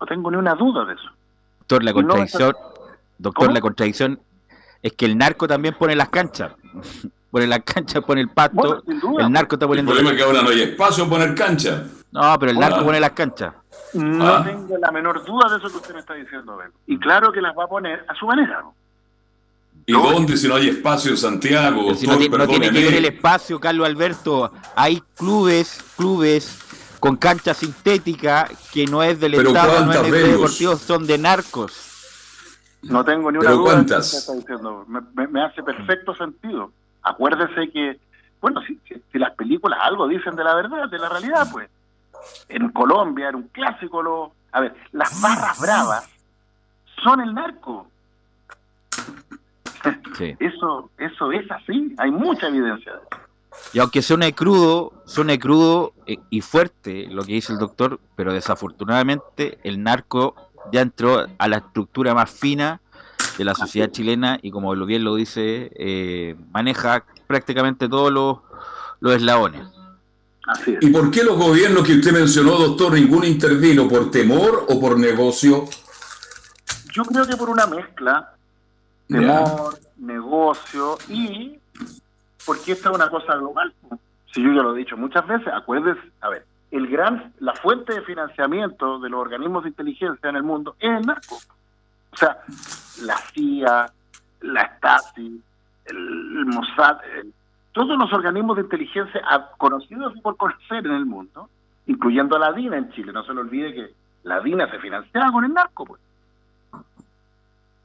No tengo ni una duda de eso. Doctor, la contradicción, no doctor, ¿Cómo? la contradicción es que el narco también pone las canchas. (laughs) pone las canchas, pone el pasto, bueno, el narco está poniendo... El problema es que ahora no hay espacio para poner cancha. No, pero el narco pone las canchas. No ah. tengo la menor duda de eso que usted me está diciendo, Ben. Y claro que las va a poner a su manera. ¿no? ¿Y no, dónde si no hay espacio en Santiago? Doctor, si no, tiene, no tiene que ver el espacio, Carlos Alberto. Hay clubes, clubes con cancha sintética que no es del Pero Estado, no es del deportivo, son de narcos. No tengo ni una ¿Pero duda cuántas? de lo que está diciendo. Me, me, me, hace perfecto sentido. Acuérdese que, bueno, si, si, si, las películas algo dicen de la verdad, de la realidad, pues. En Colombia era un clásico. Lo, a ver, las barras bravas son el narco. Sí. Eso, eso es así. Hay mucha evidencia de eso. Y aunque suene crudo, suene crudo eh, y fuerte lo que dice el doctor, pero desafortunadamente el narco ya entró a la estructura más fina de la sociedad chilena y como lo bien lo dice, eh, maneja prácticamente todos los, los eslabones. Así es. ¿Y por qué los gobiernos que usted mencionó, doctor, ninguno intervino? ¿Por temor o por negocio? Yo creo que por una mezcla. Temor, negocio y porque esta es una cosa global. Si yo ya lo he dicho muchas veces, acuérdense, a ver, el gran, la fuente de financiamiento de los organismos de inteligencia en el mundo es el narco. O sea, la CIA, la Stasi, el, Mossad, todos los organismos de inteligencia conocidos por conocer en el mundo, incluyendo a la DINA en Chile. No se le olvide que la DINA se financiaba con el narco, pues.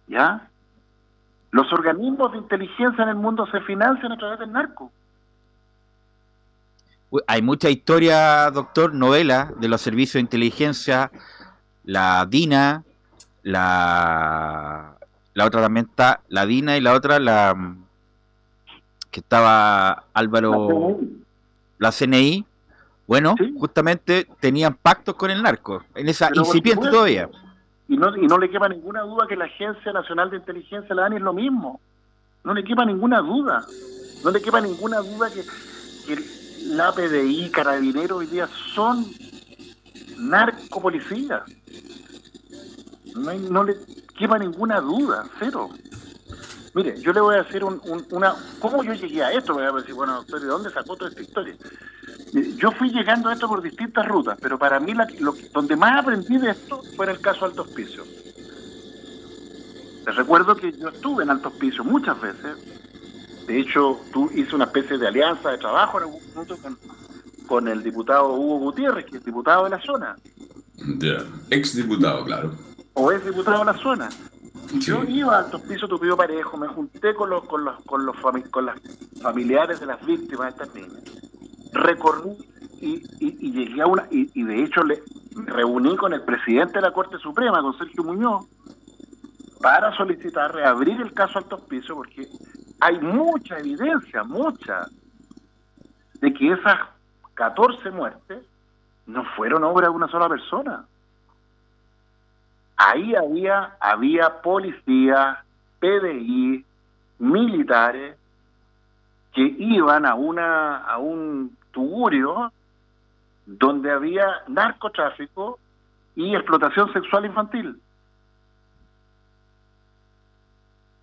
¿Ya? Los organismos de inteligencia en el mundo se financian a través del narco. Hay mucha historia, doctor, novela de los servicios de inteligencia, la DINA, la, la otra también está, la DINA y la otra, la que estaba Álvaro, la CNI, bueno, justamente tenían pactos con el narco, en esa incipiente todavía. Y no, y no le quepa ninguna duda que la Agencia Nacional de Inteligencia, la ANI, es lo mismo. No le quepa ninguna duda. No le quepa ninguna duda que, la PDI, Carabineros hoy día son narcopolicías. No, no le quepa ninguna duda, cero. Mire, yo le voy a decir un, una... ¿Cómo yo llegué a esto? Me voy a decir, bueno, doctor, ¿de dónde sacó toda esta historia? Yo fui llegando a esto por distintas rutas, pero para mí la, lo, donde más aprendí de esto fue en el caso Alto Hospicio. Les recuerdo que yo estuve en Alto Hospicio muchas veces. De hecho, tú hice una especie de alianza de trabajo en algún momento con, con el diputado Hugo Gutiérrez, que es diputado de la zona. Ya, ex diputado, claro. O ex diputado de la zona. Yo iba a Altos Pisos Tupido Parejo, me junté con los, con los, con los con las familiares de las víctimas de estas niñas, recorrí y, y, llegué a una, y, de hecho le reuní con el presidente de la Corte Suprema, con Sergio Muñoz, para solicitar reabrir el caso Altos Pisos, porque hay mucha evidencia, mucha, de que esas 14 muertes no fueron obra de una sola persona. Ahí había, había policías, PDI, militares que iban a una a un tugurio donde había narcotráfico y explotación sexual infantil.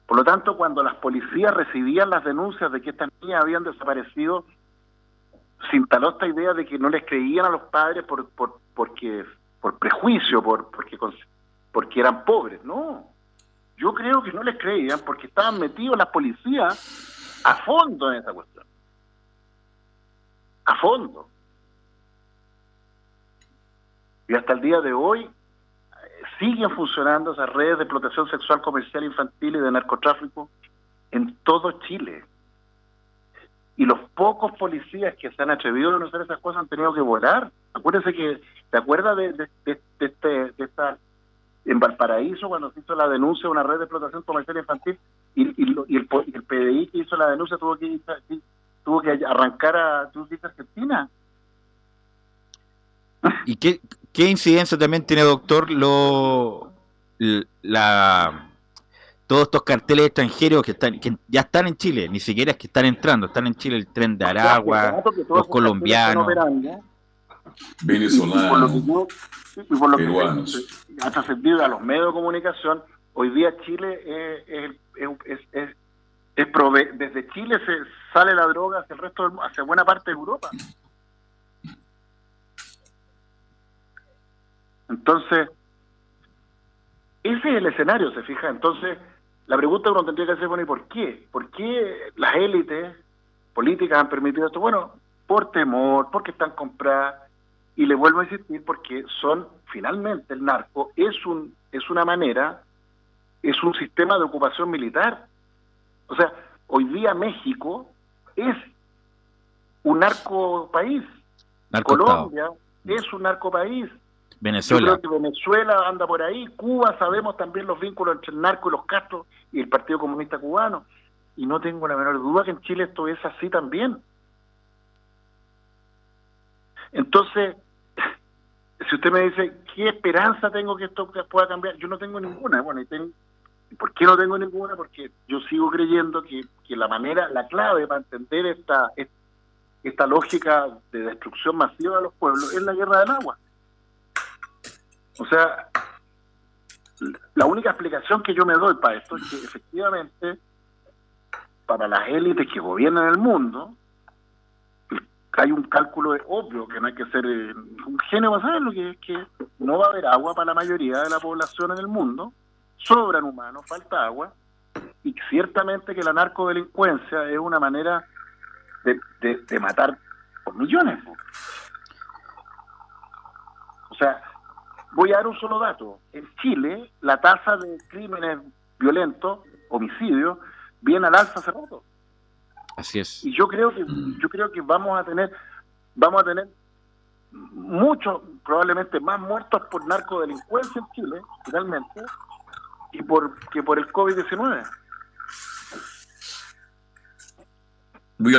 Por lo tanto, cuando las policías recibían las denuncias de que estas niñas habían desaparecido, se instaló esta idea de que no les creían a los padres por, por, porque, por prejuicio, por, porque porque eran pobres, no. Yo creo que no les creían porque estaban metidos las policías a fondo en esa cuestión. A fondo. Y hasta el día de hoy eh, siguen funcionando esas redes de explotación sexual comercial infantil y de narcotráfico en todo Chile. Y los pocos policías que se han atrevido a denunciar esas cosas han tenido que volar. Acuérdense que, ¿te acuerdas de, de, de, este, de esta en Valparaíso cuando se hizo la denuncia de una red de explotación comercial infantil y, y, el, PDI que hizo la denuncia tuvo que tuvo que arrancar a, Argentina. ¿Y qué, qué incidencia también tiene, doctor, lo la todos estos carteles extranjeros que están que ya están en Chile, ni siquiera es que están entrando, están en Chile el tren de Aragua, los colombianos, venezolanos, y por lo que ha trascendido a los medios de comunicación, hoy día Chile es, es, es, es, desde Chile se sale la droga hacia el resto del, hacia buena parte de Europa. Entonces, ese es el escenario, se fija. Entonces, la pregunta que uno tendría que hacer, bueno, ¿y por qué? ¿Por qué las élites políticas han permitido esto? Bueno, por temor, porque están compradas, y le vuelvo a insistir porque son, finalmente, el narco es, un, es una manera, es un sistema de ocupación militar. O sea, hoy día México es un narco país. Colombia es un narco país. Venezuela. que Venezuela anda por ahí. Cuba, sabemos también los vínculos entre el narco y los Castro y el Partido Comunista Cubano. Y no tengo la menor duda que en Chile esto es así también. Entonces, (laughs) si usted me dice, ¿qué esperanza tengo que esto pueda cambiar? Yo no tengo ninguna. Bueno, y tengo, ¿por qué no tengo ninguna? Porque yo sigo creyendo que, que la manera, la clave para entender esta, esta lógica de destrucción masiva de los pueblos es la guerra del agua. O sea, la única explicación que yo me doy para esto es que efectivamente para las élites que gobiernan el mundo hay un cálculo obvio que no hay que ser eh, un genio para saberlo que es que no va a haber agua para la mayoría de la población en el mundo sobran humanos falta agua y ciertamente que la narcodelincuencia es una manera de, de, matar por millones o sea voy a dar un solo dato. En Chile la tasa de crímenes violentos homicidios viene al alza hace rato. Así es. Y yo creo que yo creo que vamos a tener vamos a tener muchos, probablemente más muertos por narcodelincuencia en Chile, finalmente, y por que por el COVID-19.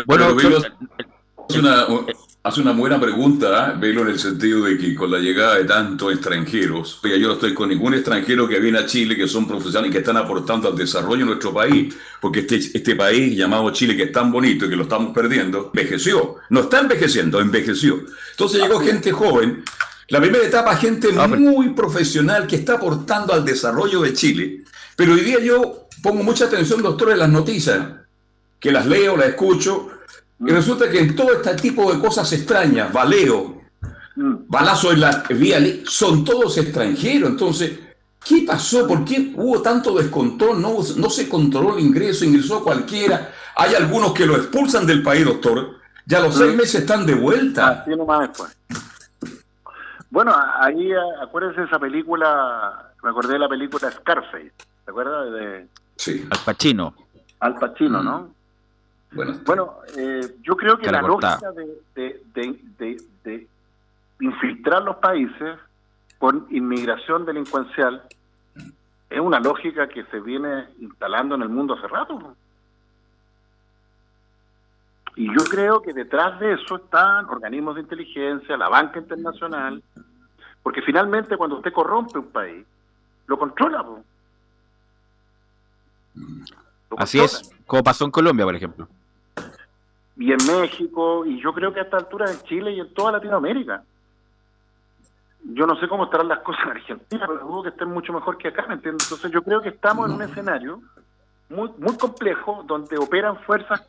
Bueno, una, Hace una buena pregunta, ¿eh? Velo, en el sentido de que con la llegada de tantos extranjeros, oiga, yo no estoy con ningún extranjero que viene a Chile, que son profesionales y que están aportando al desarrollo de nuestro país, porque este, este país llamado Chile, que es tan bonito y que lo estamos perdiendo, envejeció. No está envejeciendo, envejeció. Entonces llegó gente joven. La primera etapa, gente muy profesional que está aportando al desarrollo de Chile. Pero hoy día yo pongo mucha atención, doctor, en las noticias, que las leo, las escucho, y resulta que en todo este tipo de cosas extrañas, baleo, mm. balazo en la vía, son todos extranjeros. Entonces, ¿qué pasó? ¿Por qué hubo tanto descontrol? No, no se controló el ingreso, ingresó cualquiera. Hay algunos que lo expulsan del país, doctor. Ya los seis mm. meses están de vuelta. Bueno, ahí acuérdense de esa película, me acordé de la película Scarface, ¿te acuerdas? De... Sí. Al Pacino. Al Pacino, ¿no? Mm. Bueno, eh, yo creo que la lógica de, infiltrar los países con inmigración delincuencial es una lógica que se viene instalando en el mundo hace rato. Y yo creo que detrás de eso están organismos de inteligencia, la banca internacional, porque finalmente cuando usted corrompe un país, lo controla. Así es, como pasó en Colombia, por ejemplo y en México, y yo creo que a esta altura en Chile y en toda Latinoamérica. Yo no sé cómo estarán las cosas en Argentina, pero dudo que estén mucho mejor que acá, ¿me entiendes? Entonces yo creo que estamos en un escenario muy, muy complejo donde operan fuerzas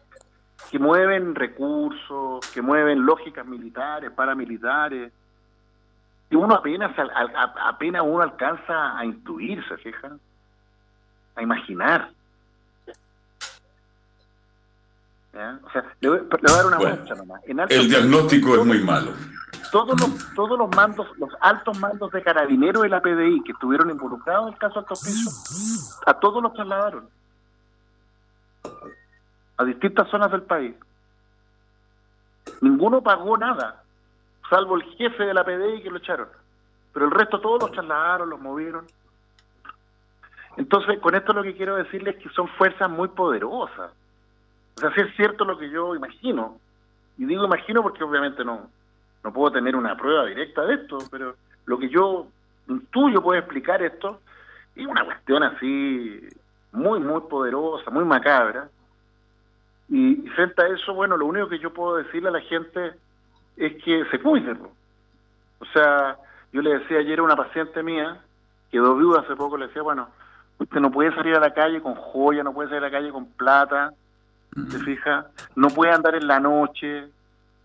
que mueven recursos, que mueven lógicas militares, paramilitares, y uno apenas, apenas uno alcanza a intuirse, fijan, a imaginar. O sea, le voy, a dar una muestra nomás. el diagnóstico es muy malo. Todos los, todos los mandos, los altos mandos de carabineros de la PDI que estuvieron involucrados en el caso Alto Piso, a todos los trasladaron a distintas zonas del país. Ninguno pagó nada, salvo el jefe de la PDI que lo echaron. Pero el resto todos los trasladaron, los movieron. Entonces, con esto lo que quiero decirles es que son fuerzas muy poderosas o sea, si es cierto lo que yo imagino, y digo imagino porque obviamente no, no puedo tener una prueba directa de esto, pero lo que yo intuyo puede explicar esto es una cuestión así muy, muy poderosa, muy macabra. Y, frente a eso, bueno, lo único que yo puedo decirle a la gente es que se cuiden. O sea, yo le decía ayer a una paciente mía, quedó viuda hace poco, le decía, bueno, usted no puede salir a la calle con joya, no puede salir a la calle con plata, ¿se fija? No puede andar en la noche.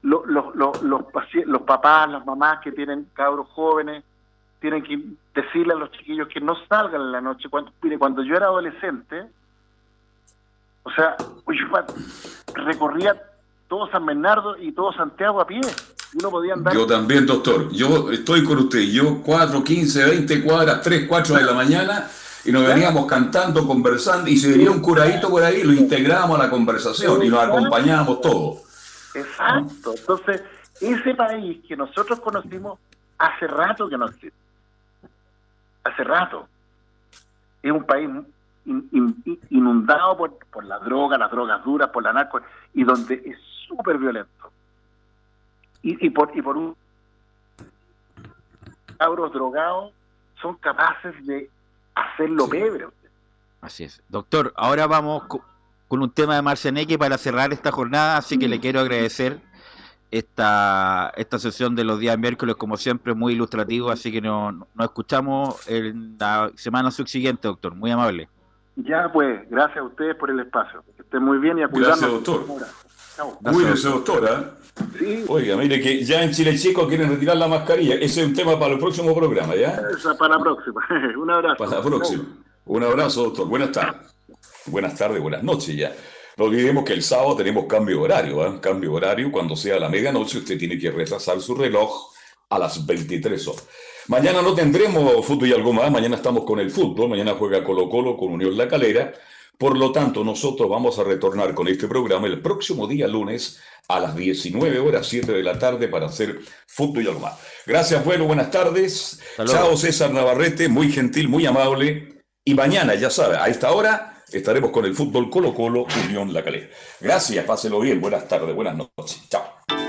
Los, los, los, los, papás, las mamás que tienen cabros jóvenes, tienen que decirle a los chiquillos que no salgan en la noche. Cuando, mire, cuando yo era adolescente, o sea, recorría todo San Bernardo y todo Santiago a pie. Uno podía andar. Yo también, doctor. Yo estoy con usted. Yo 4, 15, 20 cuadras, 3, 4 de la mañana y nos veníamos cantando, conversando, y si venía un curadito por ahí, lo integrábamos a la conversación y nos acompañábamos todos. Exacto. Entonces, ese país que nosotros conocimos hace rato que no existe. Hace rato. Es un país inundado por, por la droga, las drogas duras, por la narco, y donde es súper violento. Y, y, por, y por un cabros drogados son capaces de hacerlo pebre. Así es. Doctor, ahora vamos con un tema de Marcianeque para cerrar esta jornada, así que le quiero agradecer esta, esta sesión de los días miércoles, como siempre, muy ilustrativo, así que nos no escuchamos en la semana subsiguiente, doctor. Muy amable. Ya, pues, gracias a ustedes por el espacio. Que estén muy bien y a cuidarnos. Gracias, doctor. Cuídese, doctora. Sí. Oiga, mire que ya en Chile Chico quieren retirar la mascarilla. Ese es un tema para el próximo programa, ¿ya? Esa para la próxima. (laughs) un abrazo. Para la próxima. Un abrazo, doctor. Buenas tardes. Buenas tardes, buenas noches ya. No olvidemos que el sábado tenemos cambio horario, ¿eh? Cambio horario, cuando sea la medianoche usted tiene que retrasar su reloj a las 23 horas. Mañana no tendremos fútbol y algo más, mañana estamos con el fútbol, mañana juega Colo Colo con Unión La Calera, por lo tanto nosotros vamos a retornar con este programa el próximo día lunes a las 19 horas 7 de la tarde para hacer fútbol y algo más. Gracias, bueno, buenas tardes. Chao César Navarrete, muy gentil, muy amable. Y mañana, ya sabe, a esta hora estaremos con el fútbol Colo Colo Unión La Calera. Gracias, páselo bien, buenas tardes, buenas noches. Chao.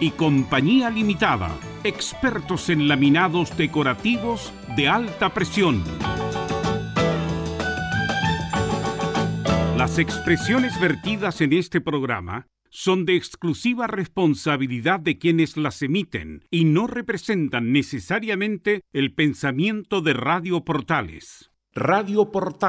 y Compañía Limitada, expertos en laminados decorativos de alta presión. Las expresiones vertidas en este programa son de exclusiva responsabilidad de quienes las emiten y no representan necesariamente el pensamiento de Radio Portales. Radio Portales